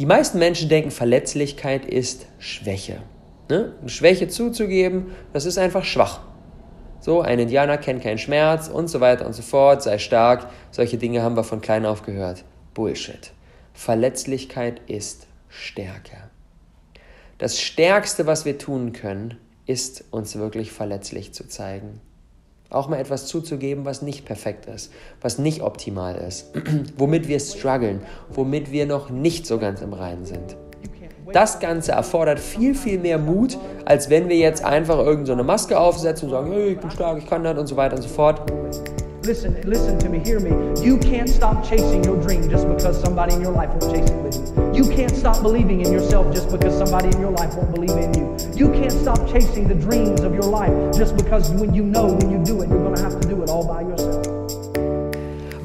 Die meisten Menschen denken, Verletzlichkeit ist Schwäche. Ne? Schwäche zuzugeben, das ist einfach schwach. So, ein Indianer kennt keinen Schmerz und so weiter und so fort, sei stark. Solche Dinge haben wir von klein auf gehört. Bullshit. Verletzlichkeit ist Stärke. Das Stärkste, was wir tun können, ist uns wirklich verletzlich zu zeigen. Auch mal etwas zuzugeben, was nicht perfekt ist, was nicht optimal ist, womit wir strugglen, womit wir noch nicht so ganz im Reinen sind. Das Ganze erfordert viel, viel mehr Mut, als wenn wir jetzt einfach irgendeine so Maske aufsetzen und sagen, hey, ich bin stark, ich kann das und so weiter und so fort. Listen, listen to me, hear me. You can't stop chasing your dream just because somebody in your life won't chase it with you. You can't stop believing in yourself just because somebody in your life won't believe in you. You can't stop chasing the dreams of your life just because when you know when you do it, you're to have to do it all by yourself.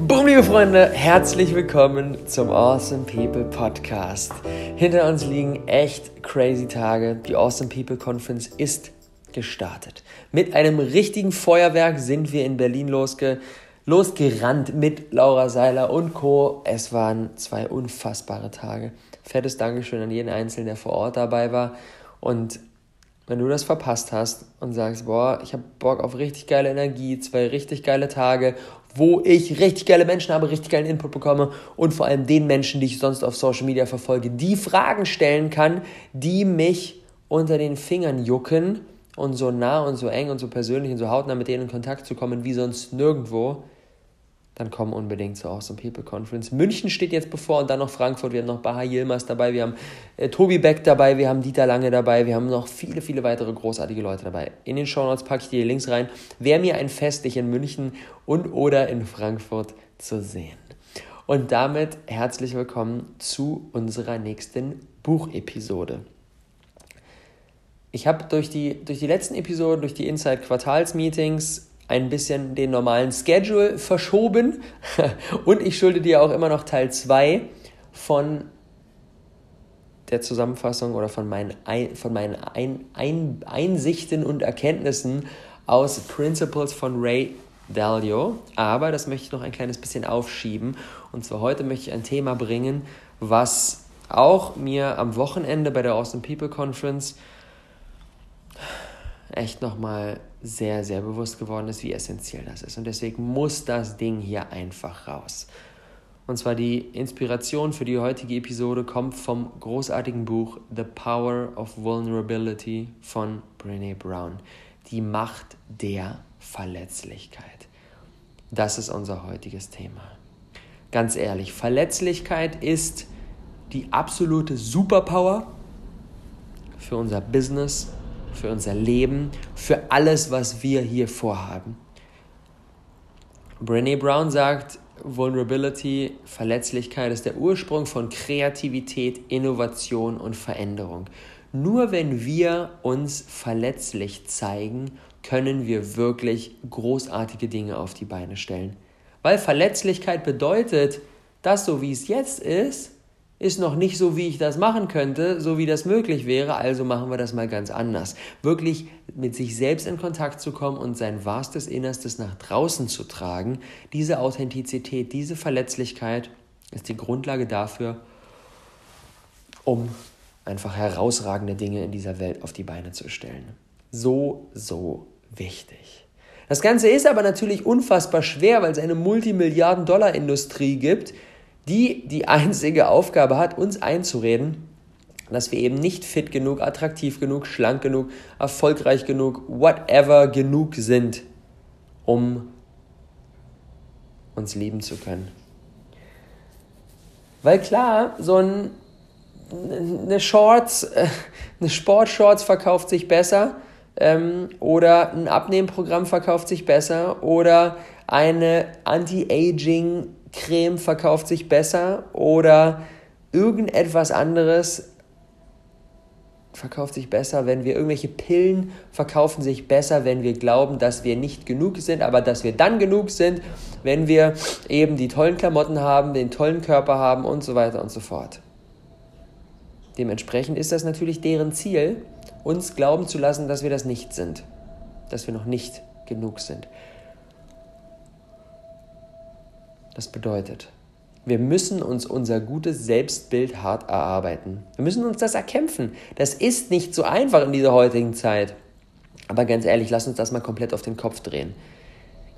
Boom, liebe Freunde, herzlich willkommen zum Awesome People Podcast. Hinter uns liegen echt crazy Tage. Die Awesome People Conference ist gestartet. Mit einem richtigen Feuerwerk sind wir in Berlin losge losgerannt mit Laura Seiler und Co. Es waren zwei unfassbare Tage. Fettes Dankeschön an jeden Einzelnen, der vor Ort dabei war. Und wenn du das verpasst hast und sagst, boah, ich habe Bock auf richtig geile Energie, zwei richtig geile Tage, wo ich richtig geile Menschen habe, richtig geilen Input bekomme und vor allem den Menschen, die ich sonst auf Social Media verfolge, die Fragen stellen kann, die mich unter den Fingern jucken und so nah und so eng und so persönlich und so hautnah mit denen in Kontakt zu kommen wie sonst nirgendwo, dann komm unbedingt zur Awesome People Conference. München steht jetzt bevor und dann noch Frankfurt. Wir haben noch Baha Yilmaz dabei, wir haben äh, Tobi Beck dabei, wir haben Dieter Lange dabei, wir haben noch viele, viele weitere großartige Leute dabei. In den Show Notes packe ich dir die Links rein. Wäre mir ein Fest, dich in München und oder in Frankfurt zu sehen. Und damit herzlich willkommen zu unserer nächsten Buchepisode. Ich habe durch die, durch die letzten Episoden, durch die Inside-Quartals-Meetings ein bisschen den normalen Schedule verschoben und ich schulde dir auch immer noch Teil 2 von der Zusammenfassung oder von meinen, Ein, von meinen Ein, Ein, Einsichten und Erkenntnissen aus Principles von Ray Dalio. Aber das möchte ich noch ein kleines bisschen aufschieben. Und zwar heute möchte ich ein Thema bringen, was auch mir am Wochenende bei der Austin People Conference echt nochmal sehr, sehr bewusst geworden ist, wie essentiell das ist. Und deswegen muss das Ding hier einfach raus. Und zwar die Inspiration für die heutige Episode kommt vom großartigen Buch The Power of Vulnerability von Brene Brown. Die Macht der Verletzlichkeit. Das ist unser heutiges Thema. Ganz ehrlich, Verletzlichkeit ist die absolute Superpower für unser Business, für unser Leben, für alles, was wir hier vorhaben. Brené Brown sagt, Vulnerability, Verletzlichkeit ist der Ursprung von Kreativität, Innovation und Veränderung. Nur wenn wir uns verletzlich zeigen, können wir wirklich großartige Dinge auf die Beine stellen. Weil Verletzlichkeit bedeutet, dass so wie es jetzt ist, ist noch nicht so, wie ich das machen könnte, so wie das möglich wäre, also machen wir das mal ganz anders. Wirklich mit sich selbst in Kontakt zu kommen und sein wahrstes Innerstes nach draußen zu tragen, diese Authentizität, diese Verletzlichkeit ist die Grundlage dafür, um einfach herausragende Dinge in dieser Welt auf die Beine zu stellen. So, so wichtig. Das Ganze ist aber natürlich unfassbar schwer, weil es eine Multimilliarden-Dollar-Industrie gibt, die die einzige Aufgabe hat, uns einzureden, dass wir eben nicht fit genug, attraktiv genug, schlank genug, erfolgreich genug, whatever genug sind, um uns lieben zu können. Weil klar, so ein, eine Shorts, äh, eine Sportshorts verkauft sich besser ähm, oder ein Abnehmprogramm verkauft sich besser oder eine Anti-Aging Creme verkauft sich besser oder irgendetwas anderes verkauft sich besser, wenn wir irgendwelche Pillen verkaufen sich besser, wenn wir glauben, dass wir nicht genug sind, aber dass wir dann genug sind, wenn wir eben die tollen Klamotten haben, den tollen Körper haben und so weiter und so fort. Dementsprechend ist das natürlich deren Ziel, uns glauben zu lassen, dass wir das nicht sind, dass wir noch nicht genug sind. Das bedeutet, Wir müssen uns unser gutes Selbstbild hart erarbeiten. Wir müssen uns das erkämpfen. Das ist nicht so einfach in dieser heutigen Zeit. Aber ganz ehrlich, lass uns das mal komplett auf den Kopf drehen.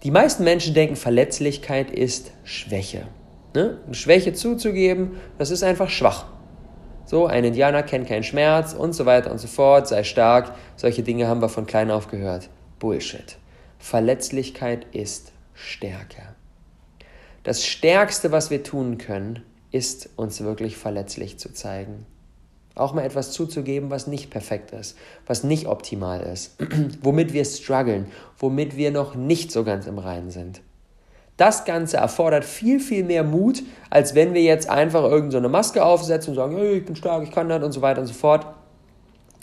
Die meisten Menschen denken, Verletzlichkeit ist Schwäche. Ne? Schwäche zuzugeben, das ist einfach schwach. So, ein Indianer kennt keinen Schmerz und so weiter und so fort, sei stark. Solche Dinge haben wir von klein auf gehört. Bullshit. Verletzlichkeit ist Stärke. Das Stärkste, was wir tun können, ist uns wirklich verletzlich zu zeigen. Auch mal etwas zuzugeben, was nicht perfekt ist, was nicht optimal ist, womit wir strugglen, womit wir noch nicht so ganz im Reinen sind. Das Ganze erfordert viel, viel mehr Mut, als wenn wir jetzt einfach irgendeine so Maske aufsetzen und sagen, hey, ich bin stark, ich kann das und so weiter und so fort.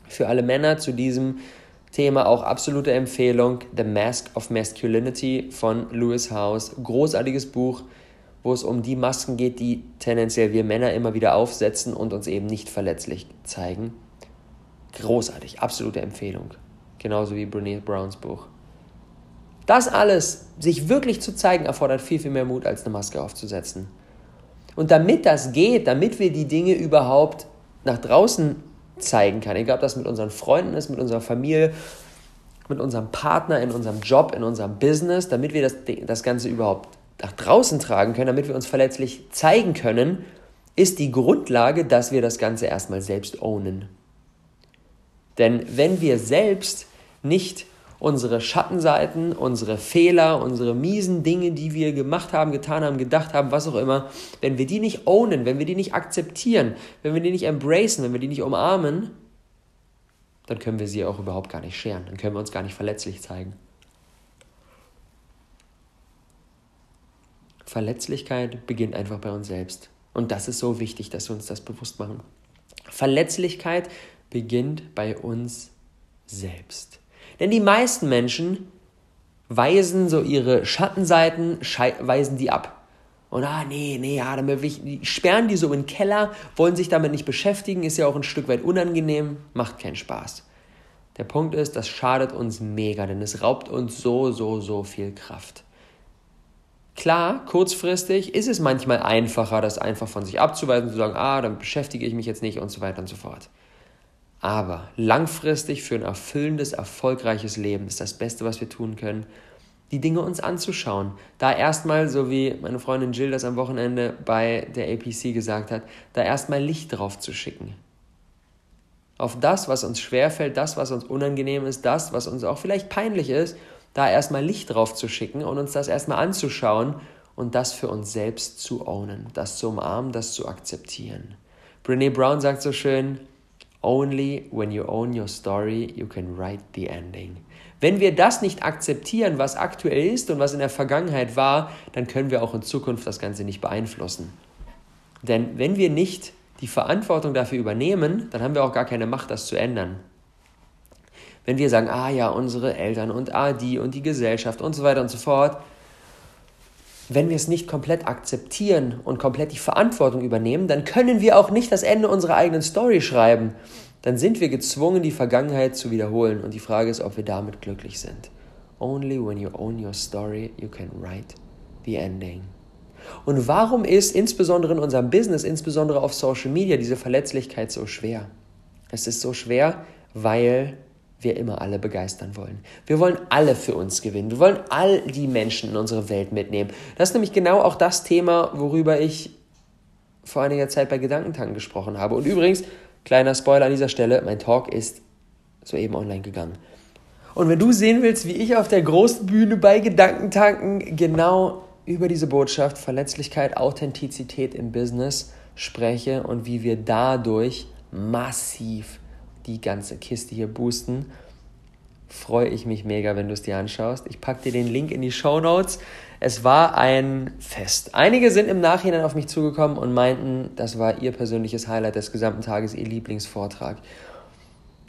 Für alle Männer zu diesem Thema auch absolute Empfehlung The Mask of Masculinity von Lewis House. Großartiges Buch, wo es um die Masken geht, die tendenziell wir Männer immer wieder aufsetzen und uns eben nicht verletzlich zeigen. Großartig, absolute Empfehlung. Genauso wie Brene Browns Buch. Das alles, sich wirklich zu zeigen, erfordert viel, viel mehr Mut, als eine Maske aufzusetzen. Und damit das geht, damit wir die Dinge überhaupt nach draußen zeigen kann. Egal, ob das mit unseren Freunden ist, mit unserer Familie, mit unserem Partner, in unserem Job, in unserem Business, damit wir das, das Ganze überhaupt nach draußen tragen können, damit wir uns verletzlich zeigen können, ist die Grundlage, dass wir das Ganze erstmal selbst ownen. Denn wenn wir selbst nicht unsere Schattenseiten, unsere Fehler, unsere miesen Dinge, die wir gemacht haben, getan haben, gedacht haben, was auch immer, wenn wir die nicht ownen, wenn wir die nicht akzeptieren, wenn wir die nicht embracen, wenn wir die nicht umarmen, dann können wir sie auch überhaupt gar nicht scheren, dann können wir uns gar nicht verletzlich zeigen. Verletzlichkeit beginnt einfach bei uns selbst. Und das ist so wichtig, dass wir uns das bewusst machen. Verletzlichkeit beginnt bei uns selbst. Denn die meisten Menschen weisen so ihre Schattenseiten, weisen die ab. Und ah, nee, nee, ja, damit die sperren die so in den Keller, wollen sich damit nicht beschäftigen, ist ja auch ein Stück weit unangenehm, macht keinen Spaß. Der Punkt ist, das schadet uns mega, denn es raubt uns so, so, so viel Kraft. Klar, kurzfristig ist es manchmal einfacher, das einfach von sich abzuweisen, zu sagen, ah, dann beschäftige ich mich jetzt nicht und so weiter und so fort. Aber langfristig für ein erfüllendes, erfolgreiches Leben ist das Beste, was wir tun können, die Dinge uns anzuschauen. Da erstmal, so wie meine Freundin Jill das am Wochenende bei der APC gesagt hat, da erstmal Licht drauf zu schicken. Auf das, was uns schwerfällt, das, was uns unangenehm ist, das, was uns auch vielleicht peinlich ist, da erstmal Licht drauf zu schicken und uns das erstmal anzuschauen und das für uns selbst zu ownen, das zu umarmen, das zu akzeptieren. Brene Brown sagt so schön, Only when you own your story, you can write the ending. Wenn wir das nicht akzeptieren, was aktuell ist und was in der Vergangenheit war, dann können wir auch in Zukunft das Ganze nicht beeinflussen. Denn wenn wir nicht die Verantwortung dafür übernehmen, dann haben wir auch gar keine Macht, das zu ändern. Wenn wir sagen, ah ja, unsere Eltern und ah die und die Gesellschaft und so weiter und so fort, wenn wir es nicht komplett akzeptieren und komplett die Verantwortung übernehmen, dann können wir auch nicht das Ende unserer eigenen Story schreiben. Dann sind wir gezwungen, die Vergangenheit zu wiederholen. Und die Frage ist, ob wir damit glücklich sind. Only when you own your story, you can write the ending. Und warum ist insbesondere in unserem Business, insbesondere auf Social Media, diese Verletzlichkeit so schwer? Es ist so schwer, weil wir immer alle begeistern wollen. Wir wollen alle für uns gewinnen. Wir wollen all die Menschen in unsere Welt mitnehmen. Das ist nämlich genau auch das Thema, worüber ich vor einiger Zeit bei Gedankentanken gesprochen habe. Und übrigens, kleiner Spoiler an dieser Stelle, mein Talk ist soeben online gegangen. Und wenn du sehen willst, wie ich auf der großen Bühne bei Gedankentanken genau über diese Botschaft Verletzlichkeit, Authentizität im Business spreche und wie wir dadurch massiv die ganze Kiste hier boosten. Freue ich mich mega, wenn du es dir anschaust. Ich packe dir den Link in die Show Notes. Es war ein Fest. Einige sind im Nachhinein auf mich zugekommen und meinten, das war ihr persönliches Highlight des gesamten Tages, ihr Lieblingsvortrag.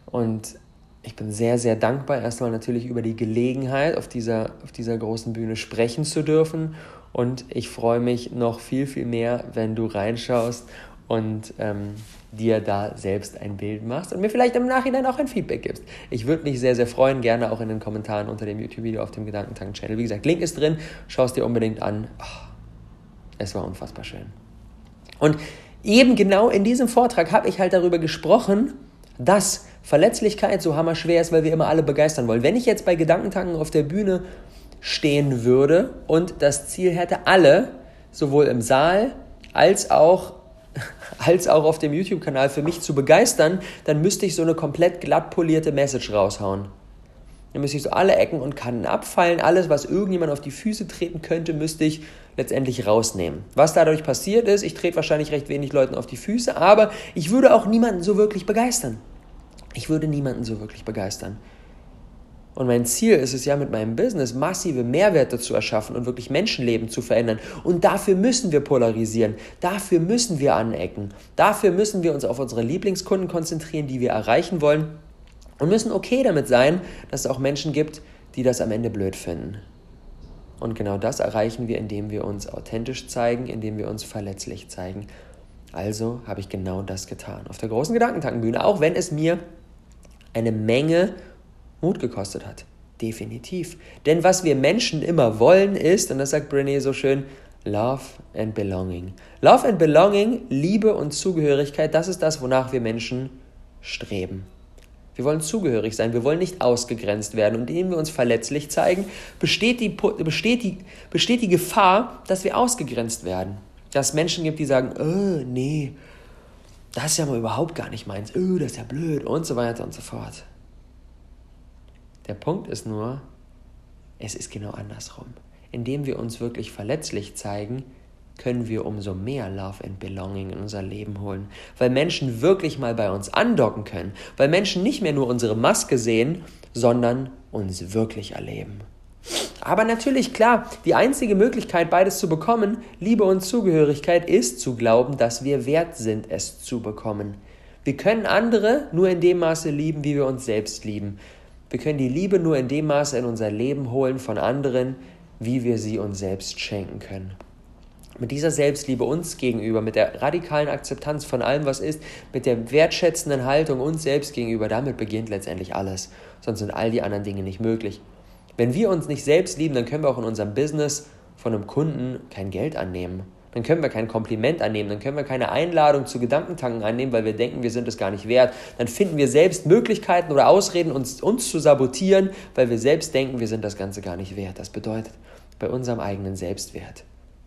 Und ich bin sehr, sehr dankbar, erstmal natürlich über die Gelegenheit, auf dieser, auf dieser großen Bühne sprechen zu dürfen. Und ich freue mich noch viel, viel mehr, wenn du reinschaust und ähm, dir da selbst ein Bild machst und mir vielleicht im Nachhinein auch ein Feedback gibst. Ich würde mich sehr, sehr freuen, gerne auch in den Kommentaren unter dem YouTube-Video auf dem Gedankentank-Channel. Wie gesagt, Link ist drin, schau es dir unbedingt an. Oh, es war unfassbar schön. Und eben genau in diesem Vortrag habe ich halt darüber gesprochen, dass Verletzlichkeit so hammerschwer ist, weil wir immer alle begeistern wollen. Wenn ich jetzt bei Gedankentanken auf der Bühne stehen würde und das Ziel hätte, alle, sowohl im Saal als auch, als auch auf dem YouTube-Kanal für mich zu begeistern, dann müsste ich so eine komplett glatt polierte Message raushauen. Dann müsste ich so alle Ecken und Kanten abfallen. Alles, was irgendjemand auf die Füße treten könnte, müsste ich letztendlich rausnehmen. Was dadurch passiert ist, ich trete wahrscheinlich recht wenig Leuten auf die Füße, aber ich würde auch niemanden so wirklich begeistern. Ich würde niemanden so wirklich begeistern. Und mein Ziel ist es ja mit meinem Business, massive Mehrwerte zu erschaffen und wirklich Menschenleben zu verändern. Und dafür müssen wir polarisieren, dafür müssen wir anecken, dafür müssen wir uns auf unsere Lieblingskunden konzentrieren, die wir erreichen wollen und müssen okay damit sein, dass es auch Menschen gibt, die das am Ende blöd finden. Und genau das erreichen wir, indem wir uns authentisch zeigen, indem wir uns verletzlich zeigen. Also habe ich genau das getan. Auf der großen Gedankentankenbühne, auch wenn es mir eine Menge Mut gekostet hat. Definitiv. Denn was wir Menschen immer wollen ist, und das sagt Brené so schön, Love and Belonging. Love and Belonging, Liebe und Zugehörigkeit, das ist das, wonach wir Menschen streben. Wir wollen zugehörig sein, wir wollen nicht ausgegrenzt werden. Und indem wir uns verletzlich zeigen, besteht die, besteht die, besteht die Gefahr, dass wir ausgegrenzt werden. Dass es Menschen gibt, die sagen, oh, nee, das ist ja mal überhaupt gar nicht meins, oh, das ist ja blöd und so weiter und so fort. Der Punkt ist nur, es ist genau andersrum. Indem wir uns wirklich verletzlich zeigen, können wir umso mehr Love and Belonging in unser Leben holen, weil Menschen wirklich mal bei uns andocken können, weil Menschen nicht mehr nur unsere Maske sehen, sondern uns wirklich erleben. Aber natürlich, klar, die einzige Möglichkeit, beides zu bekommen, Liebe und Zugehörigkeit, ist zu glauben, dass wir wert sind, es zu bekommen. Wir können andere nur in dem Maße lieben, wie wir uns selbst lieben. Wir können die Liebe nur in dem Maße in unser Leben holen von anderen, wie wir sie uns selbst schenken können mit dieser Selbstliebe uns gegenüber, mit der radikalen Akzeptanz von allem, was ist, mit der wertschätzenden Haltung uns selbst gegenüber, damit beginnt letztendlich alles. Sonst sind all die anderen Dinge nicht möglich. Wenn wir uns nicht selbst lieben, dann können wir auch in unserem Business von einem Kunden kein Geld annehmen. Dann können wir kein Kompliment annehmen, dann können wir keine Einladung zu Gedankentanken annehmen, weil wir denken, wir sind es gar nicht wert. Dann finden wir selbst Möglichkeiten oder Ausreden, uns, uns zu sabotieren, weil wir selbst denken, wir sind das Ganze gar nicht wert. Das bedeutet, bei unserem eigenen Selbstwert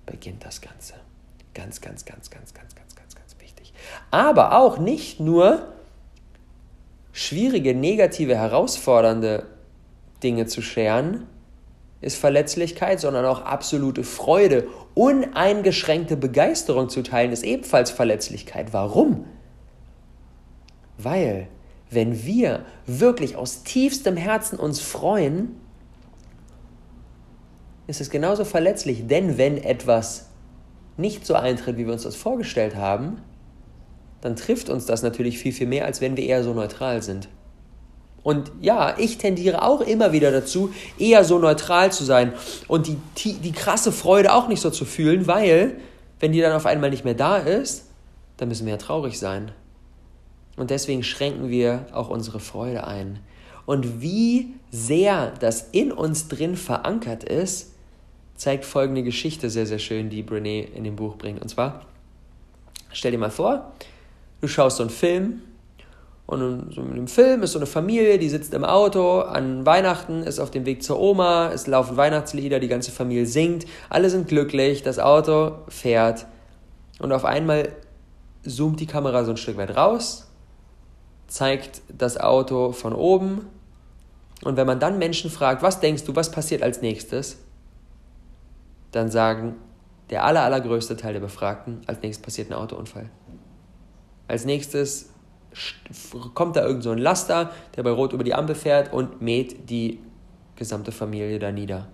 beginnt das Ganze. Ganz, ganz, ganz, ganz, ganz, ganz, ganz, ganz wichtig. Aber auch nicht nur schwierige, negative, herausfordernde Dinge zu scheren, ist Verletzlichkeit, sondern auch absolute Freude, uneingeschränkte Begeisterung zu teilen, ist ebenfalls Verletzlichkeit. Warum? Weil, wenn wir wirklich aus tiefstem Herzen uns freuen, ist es genauso verletzlich, denn wenn etwas nicht so eintritt, wie wir uns das vorgestellt haben, dann trifft uns das natürlich viel, viel mehr, als wenn wir eher so neutral sind. Und ja, ich tendiere auch immer wieder dazu, eher so neutral zu sein und die, die, die krasse Freude auch nicht so zu fühlen, weil, wenn die dann auf einmal nicht mehr da ist, dann müssen wir ja traurig sein. Und deswegen schränken wir auch unsere Freude ein. Und wie sehr das in uns drin verankert ist, zeigt folgende Geschichte sehr, sehr schön, die Brené in dem Buch bringt. Und zwar, stell dir mal vor, du schaust so einen Film und in so einem Film ist so eine Familie, die sitzt im Auto an Weihnachten, ist auf dem Weg zur Oma, es laufen Weihnachtslieder, die ganze Familie singt, alle sind glücklich, das Auto fährt. Und auf einmal zoomt die Kamera so ein Stück weit raus, zeigt das Auto von oben. Und wenn man dann Menschen fragt, was denkst du, was passiert als nächstes, dann sagen der aller, allergrößte Teil der Befragten, als nächstes passiert ein Autounfall. Als nächstes kommt da irgend so ein Laster, der bei Rot über die Ampel fährt und mäht die gesamte Familie da nieder.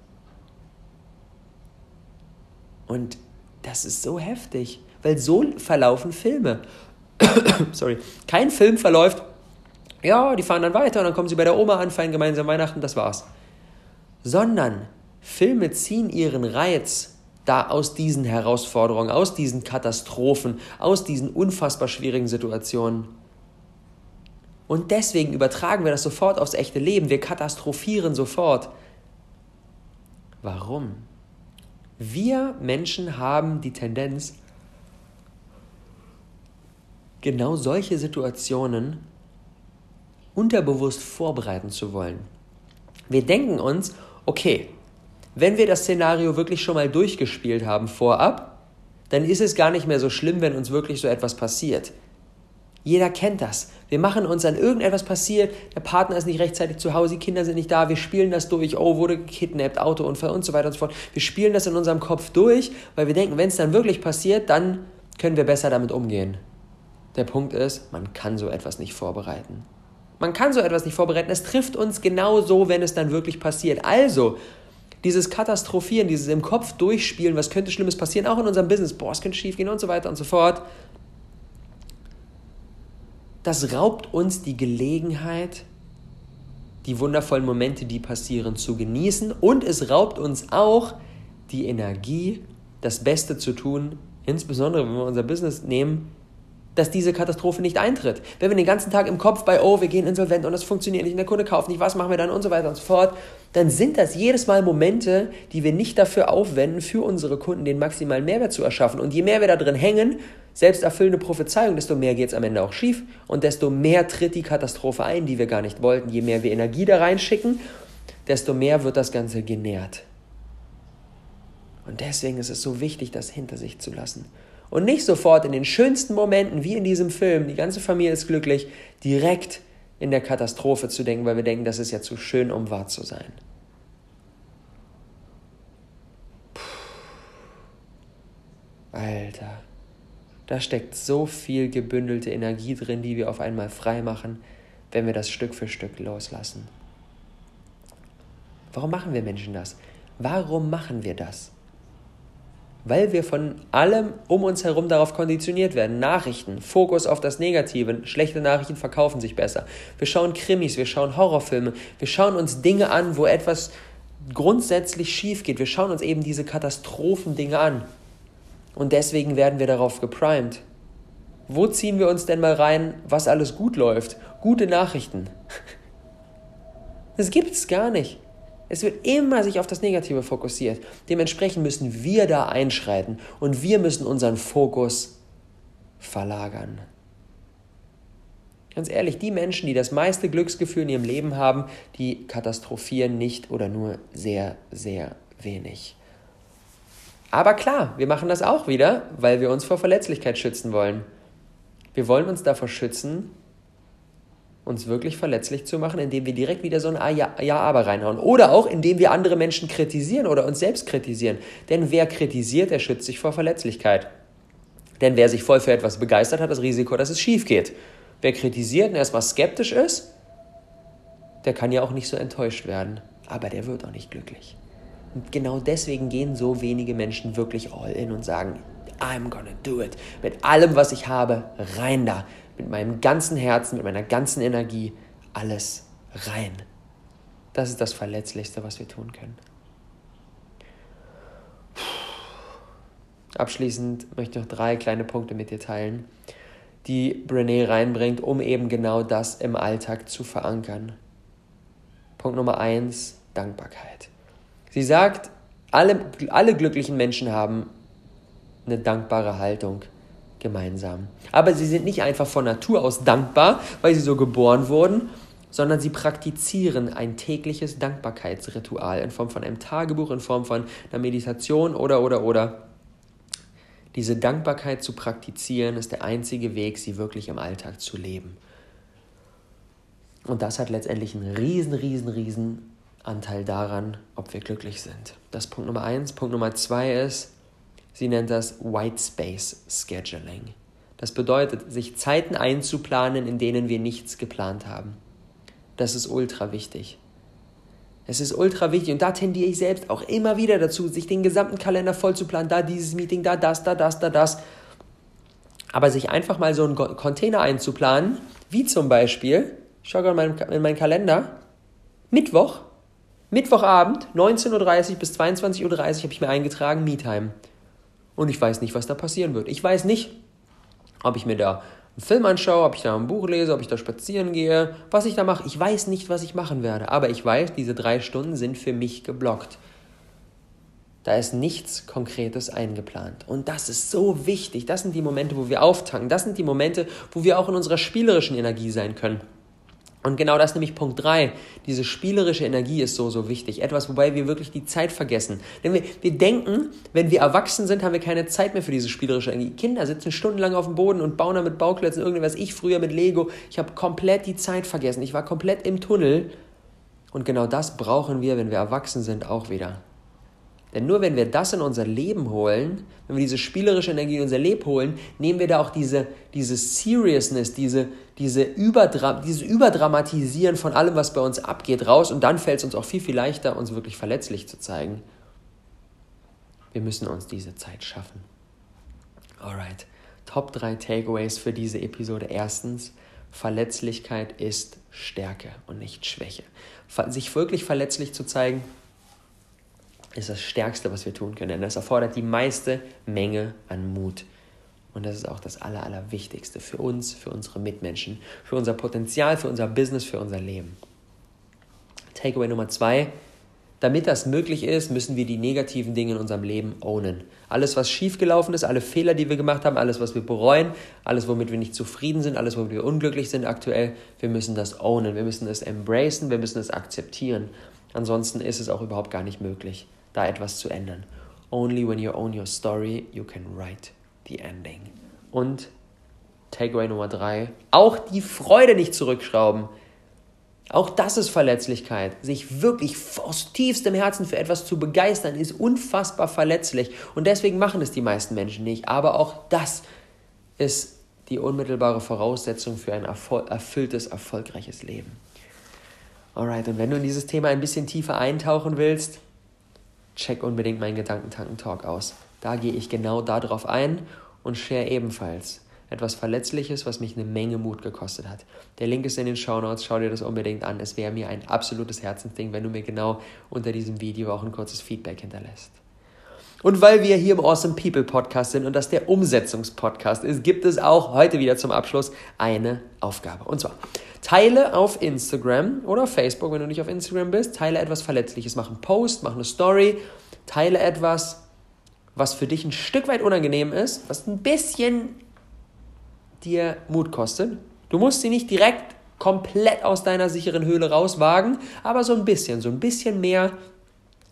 Und das ist so heftig, weil so verlaufen Filme. Sorry. Kein Film verläuft, ja, die fahren dann weiter und dann kommen sie bei der Oma an, feiern gemeinsam Weihnachten, das war's. Sondern Filme ziehen ihren Reiz da aus diesen Herausforderungen, aus diesen Katastrophen, aus diesen unfassbar schwierigen Situationen. Und deswegen übertragen wir das sofort aufs echte Leben. Wir katastrophieren sofort. Warum? Wir Menschen haben die Tendenz, genau solche Situationen unterbewusst vorbereiten zu wollen. Wir denken uns, okay, wenn wir das Szenario wirklich schon mal durchgespielt haben vorab, dann ist es gar nicht mehr so schlimm, wenn uns wirklich so etwas passiert. Jeder kennt das. Wir machen uns an irgendetwas passiert, der Partner ist nicht rechtzeitig zu Hause, die Kinder sind nicht da, wir spielen das durch, oh, wurde gekidnappt, Autounfall und so weiter und so fort. Wir spielen das in unserem Kopf durch, weil wir denken, wenn es dann wirklich passiert, dann können wir besser damit umgehen. Der Punkt ist, man kann so etwas nicht vorbereiten. Man kann so etwas nicht vorbereiten. Es trifft uns genau so, wenn es dann wirklich passiert. Also, dieses Katastrophieren, dieses im Kopf durchspielen, was könnte Schlimmes passieren, auch in unserem Business, boah, es könnte schief gehen und so weiter und so fort, das raubt uns die Gelegenheit, die wundervollen Momente, die passieren, zu genießen. Und es raubt uns auch die Energie, das Beste zu tun, insbesondere wenn wir unser Business nehmen, dass diese Katastrophe nicht eintritt. Wenn wir den ganzen Tag im Kopf bei, oh, wir gehen insolvent und das funktioniert nicht und der Kunde kauft nicht, was machen wir dann und so weiter und so fort, dann sind das jedes Mal Momente, die wir nicht dafür aufwenden, für unsere Kunden den maximalen Mehrwert zu erschaffen. Und je mehr wir da drin hängen, selbsterfüllende Prophezeiung, desto mehr geht es am Ende auch schief und desto mehr tritt die Katastrophe ein, die wir gar nicht wollten. Je mehr wir Energie da reinschicken, desto mehr wird das Ganze genährt. Und deswegen ist es so wichtig, das hinter sich zu lassen. Und nicht sofort in den schönsten Momenten, wie in diesem Film, die ganze Familie ist glücklich, direkt in der Katastrophe zu denken, weil wir denken, das ist ja zu schön, um wahr zu sein. Puh. Alter, da steckt so viel gebündelte Energie drin, die wir auf einmal frei machen, wenn wir das Stück für Stück loslassen. Warum machen wir Menschen das? Warum machen wir das? Weil wir von allem um uns herum darauf konditioniert werden. Nachrichten, Fokus auf das Negative, schlechte Nachrichten verkaufen sich besser. Wir schauen Krimis, wir schauen Horrorfilme, wir schauen uns Dinge an, wo etwas grundsätzlich schief geht. Wir schauen uns eben diese Katastrophendinge an. Und deswegen werden wir darauf geprimed. Wo ziehen wir uns denn mal rein, was alles gut läuft? Gute Nachrichten. Das gibt es gar nicht. Es wird immer sich auf das Negative fokussiert. Dementsprechend müssen wir da einschreiten und wir müssen unseren Fokus verlagern. Ganz ehrlich, die Menschen, die das meiste Glücksgefühl in ihrem Leben haben, die katastrophieren nicht oder nur sehr, sehr wenig. Aber klar, wir machen das auch wieder, weil wir uns vor Verletzlichkeit schützen wollen. Wir wollen uns davor schützen, uns wirklich verletzlich zu machen, indem wir direkt wieder so ein Ja, ja, aber reinhauen. Oder auch, indem wir andere Menschen kritisieren oder uns selbst kritisieren. Denn wer kritisiert, der schützt sich vor Verletzlichkeit. Denn wer sich voll für etwas begeistert, hat das Risiko, dass es schief geht. Wer kritisiert und erstmal skeptisch ist, der kann ja auch nicht so enttäuscht werden. Aber der wird auch nicht glücklich. Und genau deswegen gehen so wenige Menschen wirklich all in und sagen, I'm gonna do it. Mit allem, was ich habe, rein da mit meinem ganzen Herzen, mit meiner ganzen Energie alles rein. Das ist das Verletzlichste, was wir tun können. Abschließend möchte ich noch drei kleine Punkte mit dir teilen, die Brené reinbringt, um eben genau das im Alltag zu verankern. Punkt Nummer eins, Dankbarkeit. Sie sagt, alle, alle glücklichen Menschen haben eine dankbare Haltung gemeinsam. Aber sie sind nicht einfach von Natur aus dankbar, weil sie so geboren wurden, sondern sie praktizieren ein tägliches Dankbarkeitsritual in Form von einem Tagebuch, in Form von einer Meditation oder, oder, oder. Diese Dankbarkeit zu praktizieren ist der einzige Weg, sie wirklich im Alltag zu leben. Und das hat letztendlich einen riesen, riesen, riesen Anteil daran, ob wir glücklich sind. Das ist Punkt Nummer eins. Punkt Nummer zwei ist, Sie nennt das White Space Scheduling. Das bedeutet, sich Zeiten einzuplanen, in denen wir nichts geplant haben. Das ist ultra wichtig. Es ist ultra wichtig und da tendiere ich selbst auch immer wieder dazu, sich den gesamten Kalender voll zu planen. Da dieses Meeting, da das, da das, da das. Aber sich einfach mal so einen Container einzuplanen, wie zum Beispiel, ich schaue gerade in meinen Kalender, Mittwoch, Mittwochabend, 19.30 Uhr bis 22.30 Uhr habe ich mir eingetragen, Me-Time. Und ich weiß nicht, was da passieren wird. Ich weiß nicht, ob ich mir da einen Film anschaue, ob ich da ein Buch lese, ob ich da spazieren gehe, was ich da mache. Ich weiß nicht, was ich machen werde. Aber ich weiß, diese drei Stunden sind für mich geblockt. Da ist nichts Konkretes eingeplant. Und das ist so wichtig. Das sind die Momente, wo wir auftanken. Das sind die Momente, wo wir auch in unserer spielerischen Energie sein können. Und genau das ist nämlich Punkt 3. Diese spielerische Energie ist so, so wichtig. Etwas, wobei wir wirklich die Zeit vergessen. Denn wir, wir denken, wenn wir erwachsen sind, haben wir keine Zeit mehr für diese spielerische Energie. Kinder sitzen stundenlang auf dem Boden und bauen da mit Bauklötzen irgendwas. Ich früher mit Lego. Ich habe komplett die Zeit vergessen. Ich war komplett im Tunnel. Und genau das brauchen wir, wenn wir erwachsen sind, auch wieder. Denn nur wenn wir das in unser Leben holen, wenn wir diese spielerische Energie in unser Leben holen, nehmen wir da auch diese, diese Seriousness, diese, diese Überdra dieses Überdramatisieren von allem, was bei uns abgeht, raus. Und dann fällt es uns auch viel, viel leichter, uns wirklich verletzlich zu zeigen. Wir müssen uns diese Zeit schaffen. Alright. Top 3 Takeaways für diese Episode. Erstens, Verletzlichkeit ist Stärke und nicht Schwäche. Sich wirklich verletzlich zu zeigen, ist das Stärkste, was wir tun können. Denn das erfordert die meiste Menge an Mut. Und das ist auch das Aller, Allerwichtigste für uns, für unsere Mitmenschen, für unser Potenzial, für unser Business, für unser Leben. Takeaway Nummer zwei. Damit das möglich ist, müssen wir die negativen Dinge in unserem Leben ownen. Alles, was schiefgelaufen ist, alle Fehler, die wir gemacht haben, alles, was wir bereuen, alles, womit wir nicht zufrieden sind, alles, womit wir unglücklich sind aktuell, wir müssen das ownen, wir müssen es embracen, wir müssen es akzeptieren. Ansonsten ist es auch überhaupt gar nicht möglich da etwas zu ändern. Only when you own your story, you can write the ending. Und Takeaway Nummer drei, auch die Freude nicht zurückschrauben. Auch das ist Verletzlichkeit. Sich wirklich aus tiefstem Herzen für etwas zu begeistern, ist unfassbar verletzlich. Und deswegen machen es die meisten Menschen nicht. Aber auch das ist die unmittelbare Voraussetzung für ein erfülltes, erfolgreiches Leben. Alright, und wenn du in dieses Thema ein bisschen tiefer eintauchen willst, check unbedingt meinen Gedankentanken-Talk aus. Da gehe ich genau darauf ein und share ebenfalls etwas Verletzliches, was mich eine Menge Mut gekostet hat. Der Link ist in den Show Notes, schau dir das unbedingt an. Es wäre mir ein absolutes Herzensding, wenn du mir genau unter diesem Video auch ein kurzes Feedback hinterlässt. Und weil wir hier im Awesome People Podcast sind und das der Umsetzungspodcast ist, gibt es auch heute wieder zum Abschluss eine Aufgabe. Und zwar, teile auf Instagram oder Facebook, wenn du nicht auf Instagram bist, teile etwas Verletzliches. Mach einen Post, mach eine Story, teile etwas, was für dich ein Stück weit unangenehm ist, was ein bisschen dir Mut kostet. Du musst sie nicht direkt komplett aus deiner sicheren Höhle rauswagen, aber so ein bisschen, so ein bisschen mehr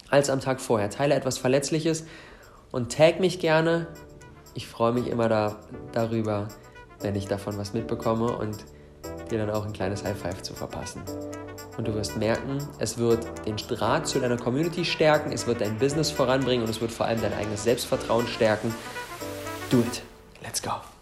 als am Tag vorher. Teile etwas Verletzliches und tag mich gerne. Ich freue mich immer da, darüber, wenn ich davon was mitbekomme und dir dann auch ein kleines High Five zu verpassen. Und du wirst merken, es wird den Draht zu deiner Community stärken, es wird dein Business voranbringen und es wird vor allem dein eigenes Selbstvertrauen stärken. Do it. Let's go.